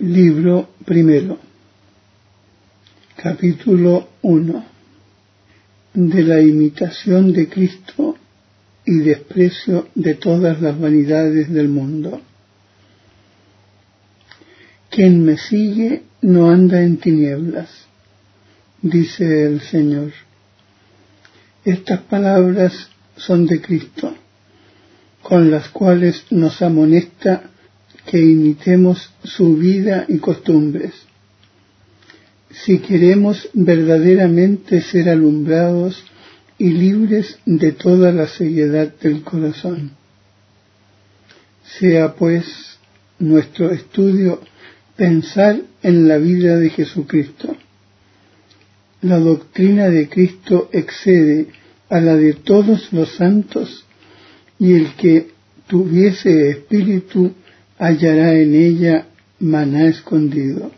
Libro primero. Capítulo 1. De la imitación de Cristo y desprecio de todas las vanidades del mundo. Quien me sigue no anda en tinieblas, dice el Señor. Estas palabras son de Cristo, con las cuales nos amonesta que imitemos su vida y costumbres. Si queremos verdaderamente ser alumbrados y libres de toda la ceguedad del corazón. Sea pues nuestro estudio pensar en la vida de Jesucristo. La doctrina de Cristo excede a la de todos los santos y el que tuviese espíritu hallará en ella maná escondido.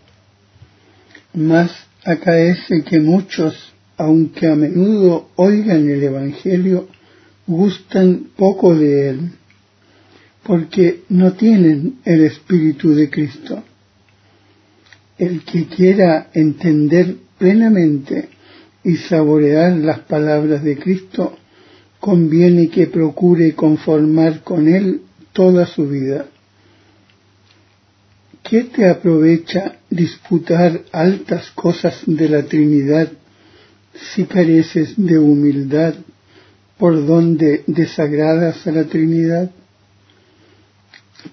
Mas acaece que muchos, aunque a menudo oigan el Evangelio, gustan poco de él, porque no tienen el Espíritu de Cristo. El que quiera entender plenamente y saborear las palabras de Cristo, conviene que procure conformar con él toda su vida. ¿Qué te aprovecha disputar altas cosas de la Trinidad si careces de humildad por donde desagradas a la Trinidad?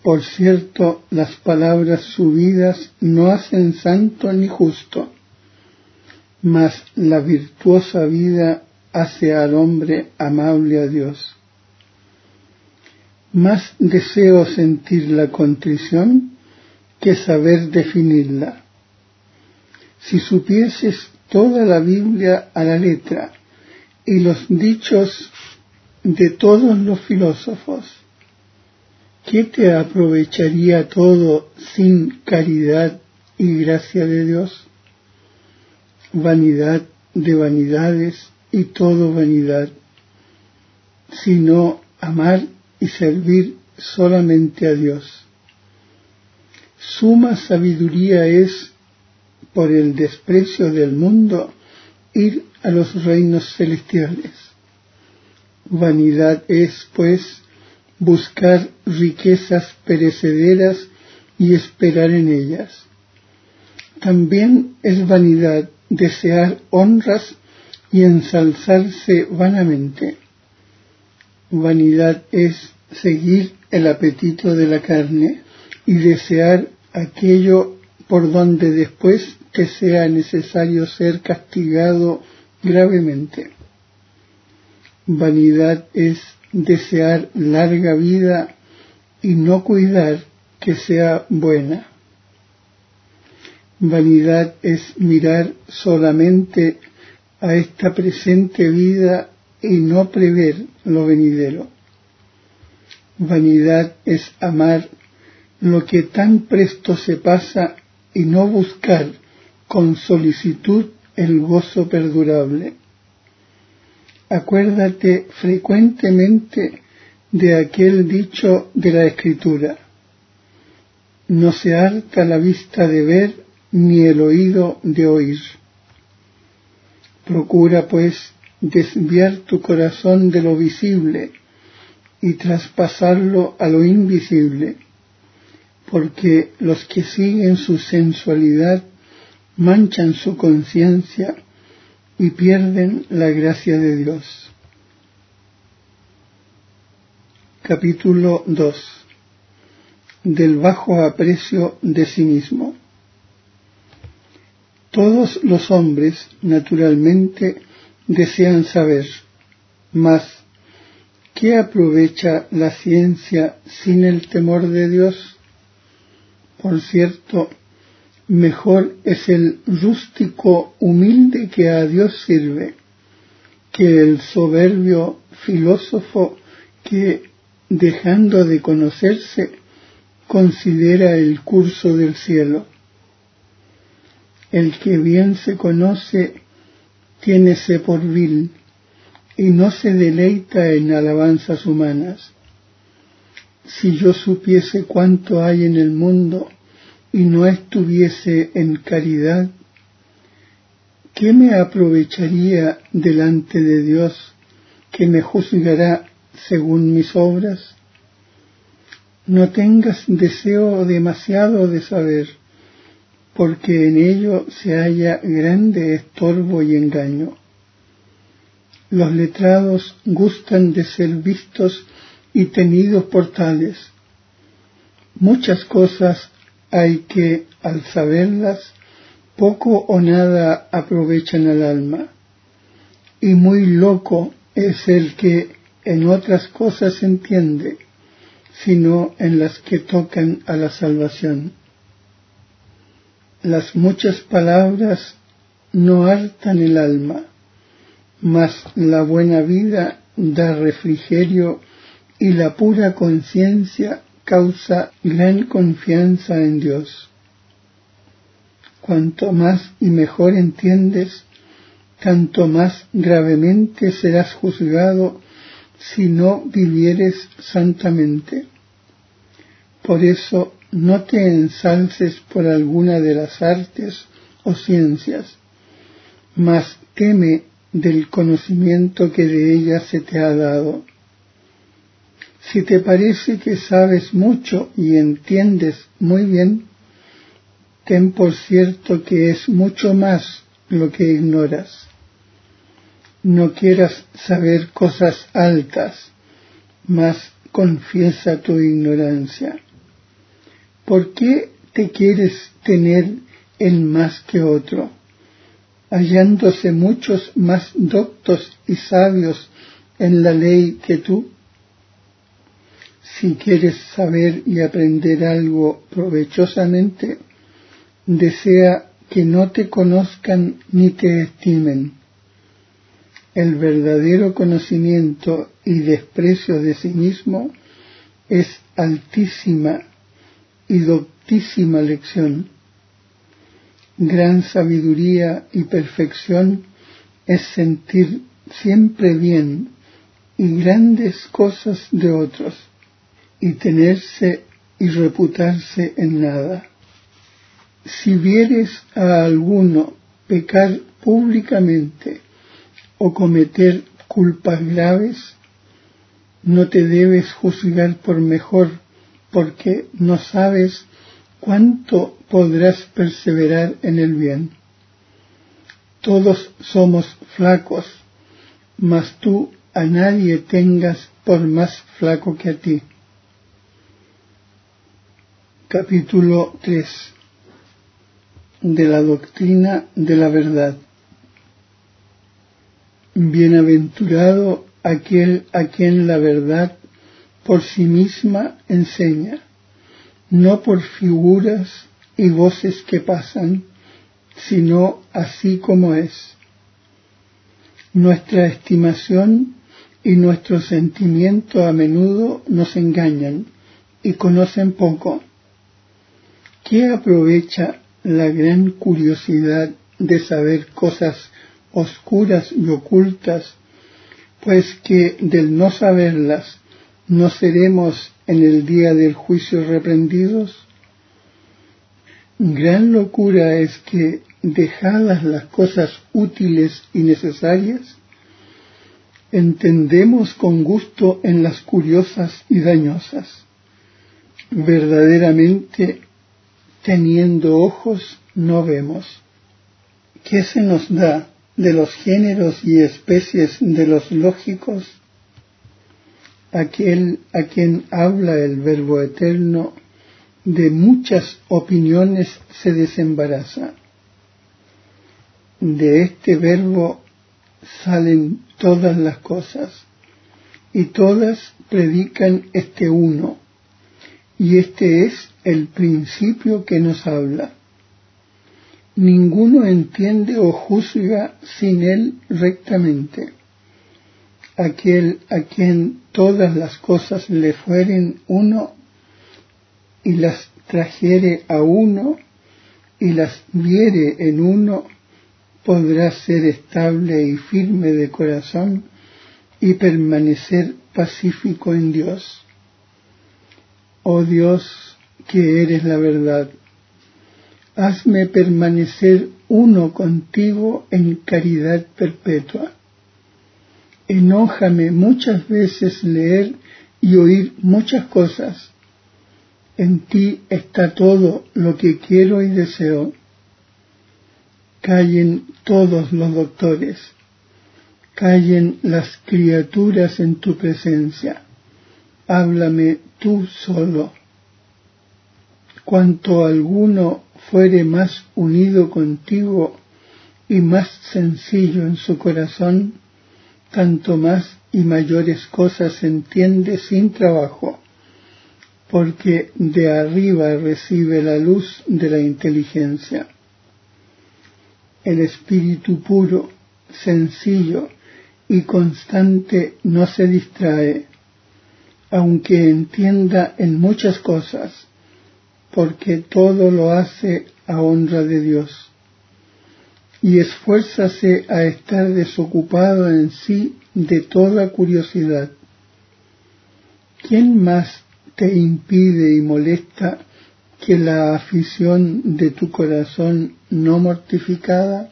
Por cierto, las palabras subidas no hacen santo ni justo, mas la virtuosa vida hace al hombre amable a Dios. Más deseo sentir la contrición que saber definirla. Si supieses toda la Biblia a la letra y los dichos de todos los filósofos, ¿qué te aprovecharía todo sin caridad y gracia de Dios? Vanidad de vanidades y todo vanidad, sino amar y servir solamente a Dios Suma sabiduría es, por el desprecio del mundo, ir a los reinos celestiales. Vanidad es, pues, buscar riquezas perecederas y esperar en ellas. También es vanidad desear honras y ensalzarse vanamente. Vanidad es seguir el apetito de la carne y desear aquello por donde después te sea necesario ser castigado gravemente. Vanidad es desear larga vida y no cuidar que sea buena. Vanidad es mirar solamente a esta presente vida y no prever lo venidero. Vanidad es amar lo que tan presto se pasa y no buscar con solicitud el gozo perdurable. Acuérdate frecuentemente de aquel dicho de la Escritura. No se harta la vista de ver ni el oído de oír. Procura, pues, desviar tu corazón de lo visible y traspasarlo a lo invisible porque los que siguen su sensualidad manchan su conciencia y pierden la gracia de Dios. Capítulo 2 Del bajo aprecio de sí mismo. Todos los hombres, naturalmente, desean saber, mas, ¿qué aprovecha la ciencia sin el temor de Dios? Por cierto, mejor es el rústico humilde que a Dios sirve, que el soberbio filósofo que, dejando de conocerse, considera el curso del cielo. El que bien se conoce, tiénese por vil, y no se deleita en alabanzas humanas si yo supiese cuánto hay en el mundo y no estuviese en caridad, ¿qué me aprovecharía delante de Dios que me juzgará según mis obras? No tengas deseo demasiado de saber, porque en ello se halla grande estorbo y engaño. Los letrados gustan de ser vistos y tenidos por tales. Muchas cosas hay que, al saberlas, poco o nada aprovechan al alma. Y muy loco es el que en otras cosas entiende, sino en las que tocan a la salvación. Las muchas palabras no hartan el alma, mas la buena vida da refrigerio y la pura conciencia causa gran confianza en Dios. Cuanto más y mejor entiendes, tanto más gravemente serás juzgado si no vivieres santamente. Por eso no te ensalces por alguna de las artes o ciencias, mas teme del conocimiento que de ellas se te ha dado si te parece que sabes mucho y entiendes muy bien, ten por cierto que es mucho más lo que ignoras. No quieras saber cosas altas, mas confiesa tu ignorancia. ¿Por qué te quieres tener en más que otro, hallándose muchos más doctos y sabios en la ley que tú? Si quieres saber y aprender algo provechosamente, desea que no te conozcan ni te estimen. El verdadero conocimiento y desprecio de sí mismo es altísima y doctísima lección. Gran sabiduría y perfección es sentir siempre bien y grandes cosas de otros y tenerse y reputarse en nada. Si vieres a alguno pecar públicamente o cometer culpas graves, no te debes juzgar por mejor porque no sabes cuánto podrás perseverar en el bien. Todos somos flacos, mas tú a nadie tengas por más flaco que a ti. Capítulo 3 de la doctrina de la verdad. Bienaventurado aquel a quien la verdad por sí misma enseña, no por figuras y voces que pasan, sino así como es. Nuestra estimación y nuestro sentimiento a menudo nos engañan y conocen poco ¿Qué aprovecha la gran curiosidad de saber cosas oscuras y ocultas, pues que del no saberlas no seremos en el día del juicio reprendidos? Gran locura es que, dejadas las cosas útiles y necesarias, entendemos con gusto en las curiosas y dañosas. Verdaderamente teniendo ojos no vemos. ¿Qué se nos da de los géneros y especies de los lógicos? Aquel a quien habla el Verbo Eterno de muchas opiniones se desembaraza. De este verbo salen todas las cosas y todas predican este uno y este es el principio que nos habla. Ninguno entiende o juzga sin él rectamente. Aquel a quien todas las cosas le fueren uno y las trajere a uno y las viere en uno, podrá ser estable y firme de corazón y permanecer pacífico en Dios. Oh Dios, que eres la verdad, hazme permanecer uno contigo en caridad perpetua. Enójame muchas veces leer y oír muchas cosas. En ti está todo lo que quiero y deseo. Callen todos los doctores, callen las criaturas en tu presencia. Háblame tú solo. Cuanto alguno fuere más unido contigo y más sencillo en su corazón, tanto más y mayores cosas entiende sin trabajo, porque de arriba recibe la luz de la inteligencia. El espíritu puro, sencillo y constante no se distrae, aunque entienda en muchas cosas, porque todo lo hace a honra de Dios. Y esfuérzase a estar desocupado en sí de toda curiosidad. ¿Quién más te impide y molesta que la afición de tu corazón no mortificada?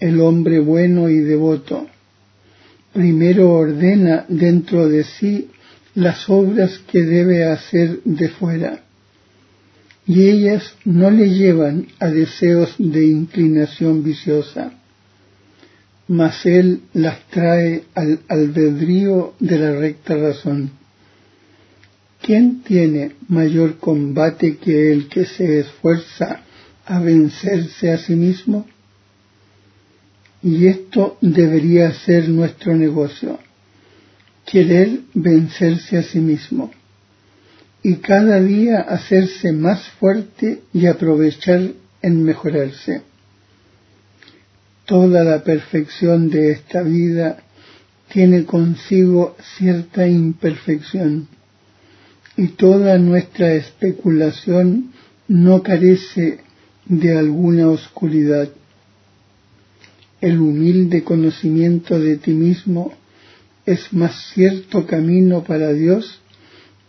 El hombre bueno y devoto primero ordena dentro de sí las obras que debe hacer de fuera, y ellas no le llevan a deseos de inclinación viciosa, mas él las trae al albedrío de la recta razón. ¿Quién tiene mayor combate que el que se esfuerza a vencerse a sí mismo? Y esto debería ser nuestro negocio querer vencerse a sí mismo y cada día hacerse más fuerte y aprovechar en mejorarse. Toda la perfección de esta vida tiene consigo cierta imperfección y toda nuestra especulación no carece de alguna oscuridad. El humilde conocimiento de ti mismo es más cierto camino para Dios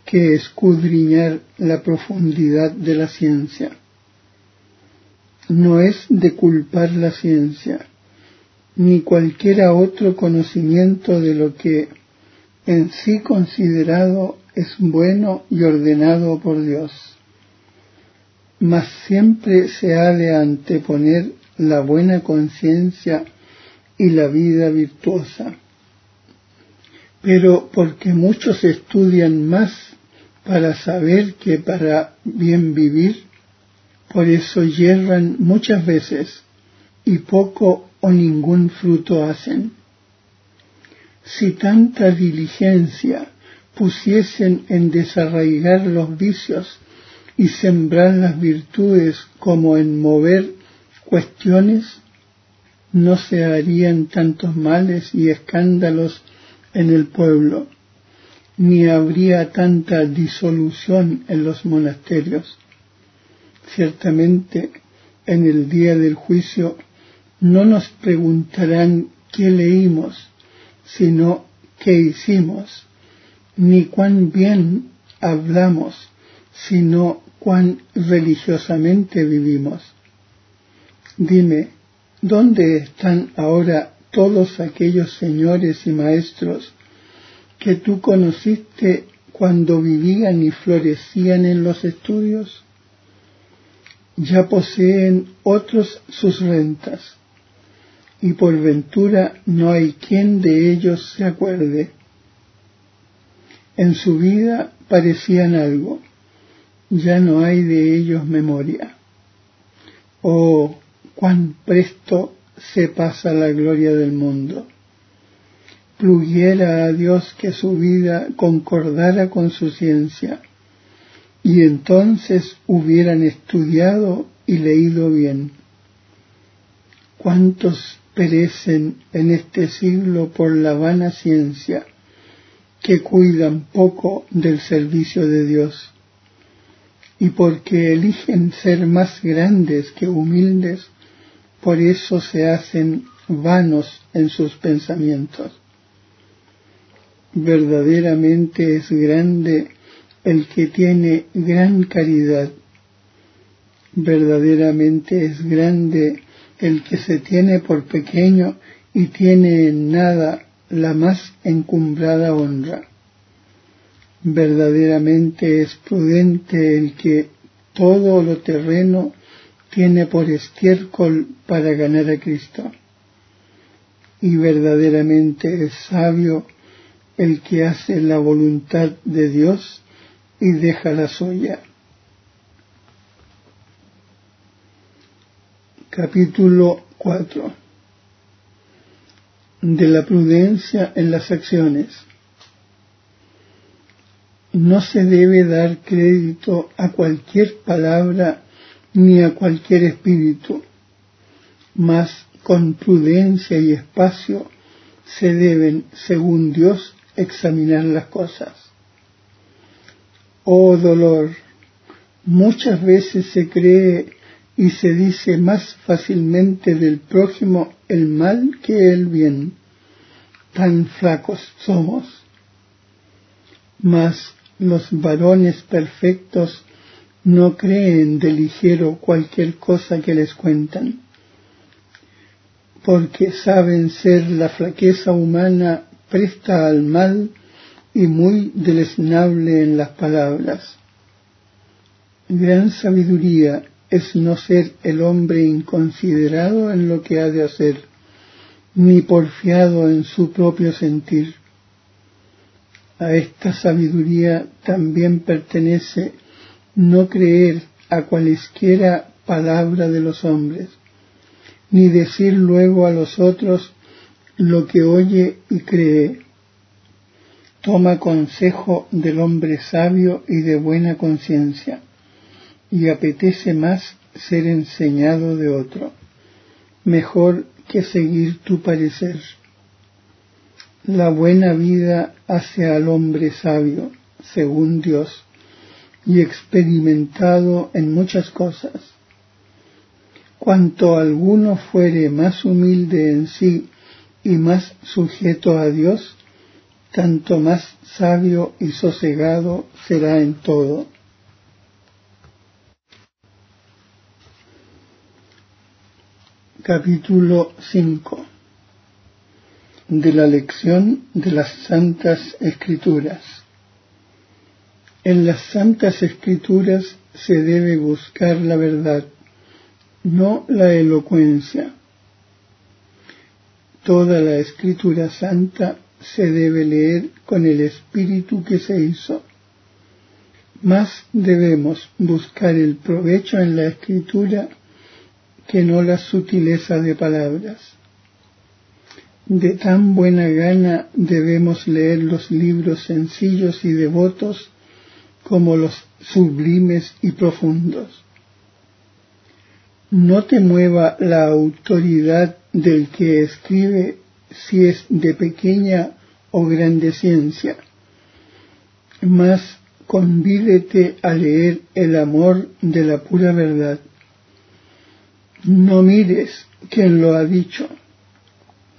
que escudriñar la profundidad de la ciencia. No es de culpar la ciencia, ni cualquiera otro conocimiento de lo que en sí considerado es bueno y ordenado por Dios. Mas siempre se ha de anteponer la buena conciencia y la vida virtuosa pero porque muchos estudian más para saber que para bien vivir, por eso yerran muchas veces y poco o ningún fruto hacen. Si tanta diligencia pusiesen en desarraigar los vicios y sembrar las virtudes como en mover cuestiones, no se harían tantos males y escándalos en el pueblo, ni habría tanta disolución en los monasterios. Ciertamente, en el día del juicio no nos preguntarán qué leímos, sino qué hicimos, ni cuán bien hablamos, sino cuán religiosamente vivimos. Dime, ¿dónde están ahora todos aquellos señores y maestros que tú conociste cuando vivían y florecían en los estudios, ya poseen otros sus rentas, y por ventura no hay quien de ellos se acuerde. En su vida parecían algo, ya no hay de ellos memoria. Oh, cuán presto se pasa la gloria del mundo. Pluguiera a Dios que su vida concordara con su ciencia, y entonces hubieran estudiado y leído bien. ¿Cuántos perecen en este siglo por la vana ciencia, que cuidan poco del servicio de Dios? Y porque eligen ser más grandes que humildes, por eso se hacen vanos en sus pensamientos. Verdaderamente es grande el que tiene gran caridad, Verdaderamente es grande el que se tiene por pequeño y tiene en nada la más encumbrada honra. Verdaderamente es prudente el que todo lo terreno tiene por estiércol para ganar a Cristo. Y verdaderamente es sabio el que hace la voluntad de Dios y deja la suya. Capítulo 4 de la prudencia en las acciones. No se debe dar crédito a cualquier palabra ni a cualquier espíritu, mas con prudencia y espacio se deben, según Dios, examinar las cosas. Oh dolor, muchas veces se cree y se dice más fácilmente del prójimo el mal que el bien. Tan flacos somos. Mas los varones perfectos no creen de ligero cualquier cosa que les cuentan, porque saben ser la flaqueza humana presta al mal y muy deleznable en las palabras. Gran sabiduría es no ser el hombre inconsiderado en lo que ha de hacer, ni porfiado en su propio sentir. A esta sabiduría también pertenece no creer a cualesquiera palabra de los hombres, ni decir luego a los otros lo que oye y cree. Toma consejo del hombre sabio y de buena conciencia, y apetece más ser enseñado de otro, mejor que seguir tu parecer. La buena vida hace al hombre sabio, según Dios, y experimentado en muchas cosas. Cuanto alguno fuere más humilde en sí y más sujeto a Dios, tanto más sabio y sosegado será en todo. Capítulo 5 de la lección de las Santas Escrituras. En las Santas Escrituras se debe buscar la verdad, no la elocuencia. Toda la Escritura Santa se debe leer con el espíritu que se hizo. Más debemos buscar el provecho en la Escritura que no la sutileza de palabras. De tan buena gana debemos leer los libros sencillos y devotos como los sublimes y profundos. No te mueva la autoridad del que escribe si es de pequeña o grande ciencia, mas convídete a leer el amor de la pura verdad. No mires quién lo ha dicho,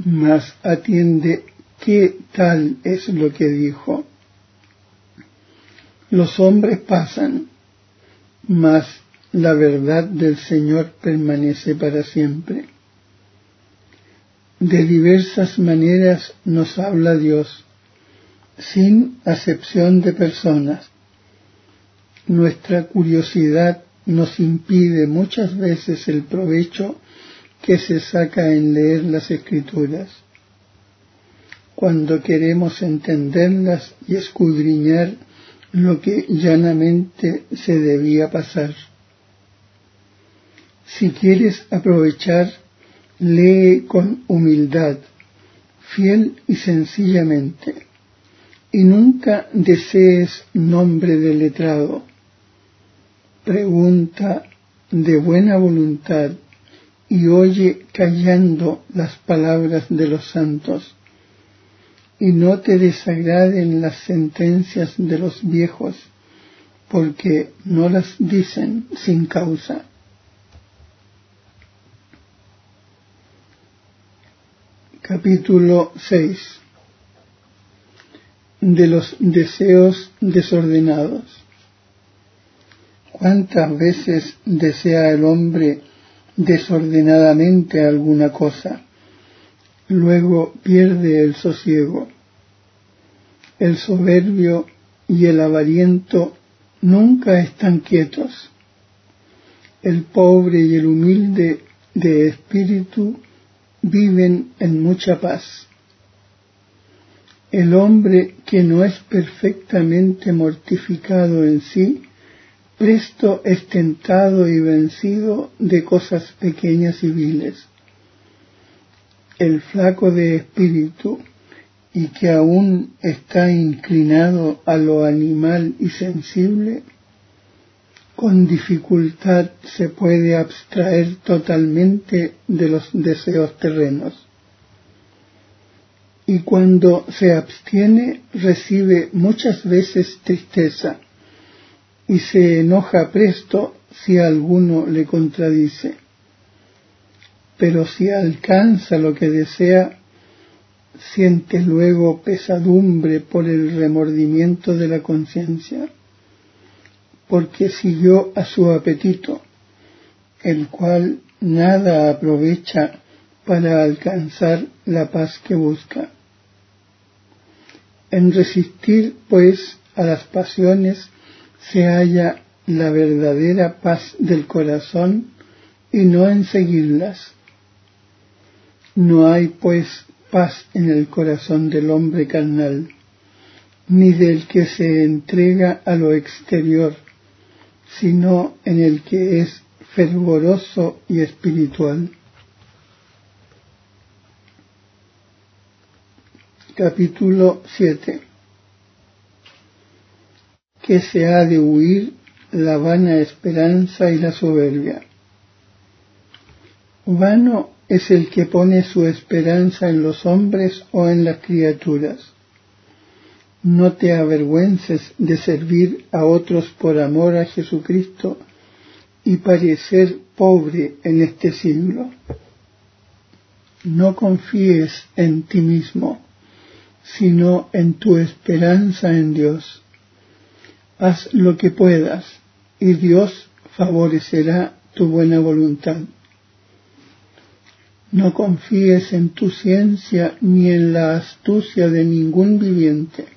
mas atiende qué tal es lo que dijo los hombres pasan, mas la verdad del Señor permanece para siempre. De diversas maneras nos habla Dios, sin acepción de personas. Nuestra curiosidad nos impide muchas veces el provecho que se saca en leer las escrituras. Cuando queremos entenderlas y escudriñar lo que llanamente se debía pasar. Si quieres aprovechar, lee con humildad, fiel y sencillamente, y nunca desees nombre de letrado. Pregunta de buena voluntad y oye callando las palabras de los santos y no te desagraden las sentencias de los viejos, porque no las dicen sin causa. Capítulo 6 de los deseos desordenados. ¿Cuántas veces desea el hombre desordenadamente alguna cosa? Luego pierde el sosiego. El soberbio y el avariento nunca están quietos. El pobre y el humilde de espíritu viven en mucha paz. El hombre que no es perfectamente mortificado en sí, presto es tentado y vencido de cosas pequeñas y viles. El flaco de espíritu y que aún está inclinado a lo animal y sensible, con dificultad se puede abstraer totalmente de los deseos terrenos. Y cuando se abstiene recibe muchas veces tristeza y se enoja presto si alguno le contradice. Pero si alcanza lo que desea, siente luego pesadumbre por el remordimiento de la conciencia porque siguió a su apetito, el cual nada aprovecha para alcanzar la paz que busca. En resistir, pues, a las pasiones se halla la verdadera paz del corazón y no en seguirlas. No hay, pues, paz en el corazón del hombre carnal, ni del que se entrega a lo exterior, sino en el que es fervoroso y espiritual. Capítulo 7 Que se ha de huir la vana esperanza y la soberbia. Vano es el que pone su esperanza en los hombres o en las criaturas no te avergüences de servir a otros por amor a Jesucristo y parecer pobre en este siglo. No confíes en ti mismo, sino en tu esperanza en Dios. Haz lo que puedas y Dios favorecerá tu buena voluntad. No confíes en tu ciencia ni en la astucia de ningún viviente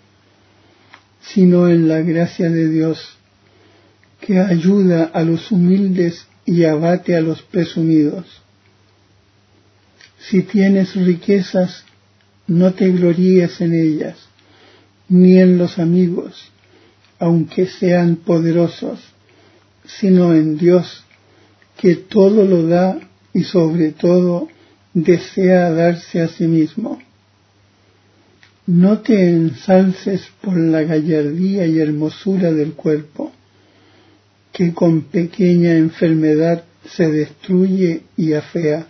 sino en la gracia de Dios, que ayuda a los humildes y abate a los presumidos. Si tienes riquezas, no te gloríes en ellas, ni en los amigos, aunque sean poderosos, sino en Dios, que todo lo da y sobre todo desea darse a sí mismo. No te ensalces por la gallardía y hermosura del cuerpo, que con pequeña enfermedad se destruye y afea.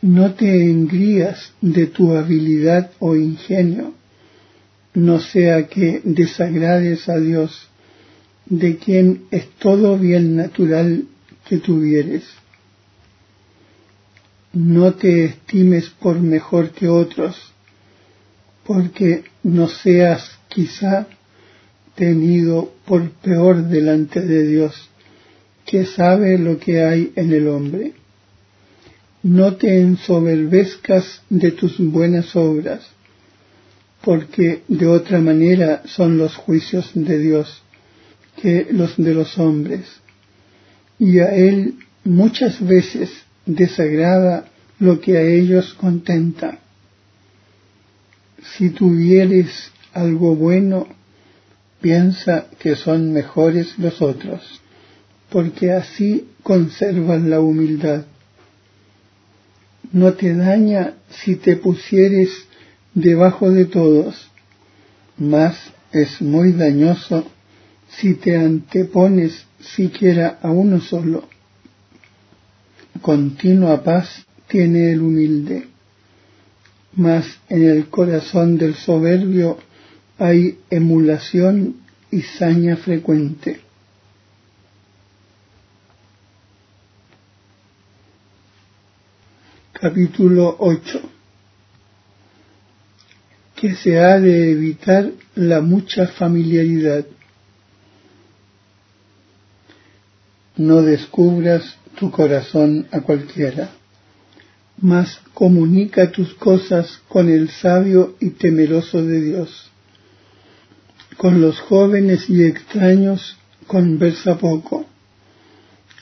No te engrías de tu habilidad o ingenio, no sea que desagrades a Dios, de quien es todo bien natural que tuvieres. No te estimes por mejor que otros, porque no seas quizá tenido por peor delante de Dios, que sabe lo que hay en el hombre. No te ensoberbezcas de tus buenas obras, porque de otra manera son los juicios de Dios que los de los hombres, y a Él muchas veces desagrada lo que a ellos contenta si tuvieres algo bueno, piensa que son mejores los otros, porque así conservan la humildad. No te daña si te pusieres debajo de todos, mas es muy dañoso si te antepones siquiera a uno solo. Continua paz tiene el humilde mas en el corazón del soberbio hay emulación y saña frecuente. Capítulo 8 que se ha de evitar la mucha familiaridad. No descubras tu corazón a cualquiera, mas comunica tus cosas con el sabio y temeroso de Dios. Con los jóvenes y extraños conversa poco.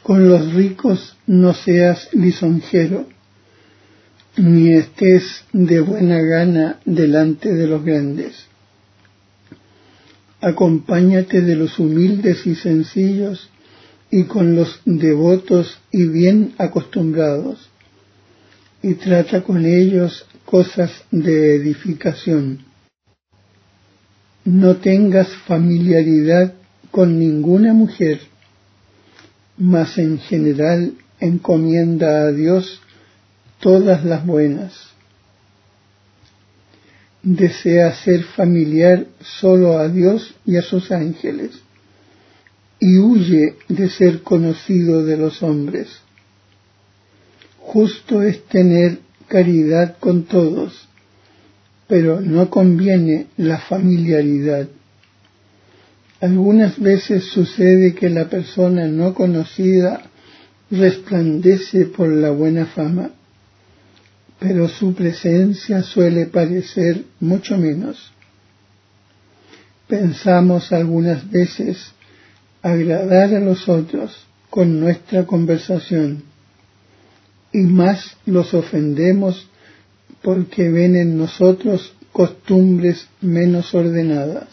Con los ricos no seas lisonjero, ni estés de buena gana delante de los grandes. Acompáñate de los humildes y sencillos y con los devotos y bien acostumbrados, y trata con ellos cosas de edificación. No tengas familiaridad con ninguna mujer, mas en general encomienda a Dios todas las buenas. Desea ser familiar solo a Dios y a sus ángeles y huye de ser conocido de los hombres. Justo es tener caridad con todos, pero no conviene la familiaridad. Algunas veces sucede que la persona no conocida resplandece por la buena fama, pero su presencia suele parecer mucho menos. Pensamos algunas veces agradar a los otros con nuestra conversación y más los ofendemos porque ven en nosotros costumbres menos ordenadas.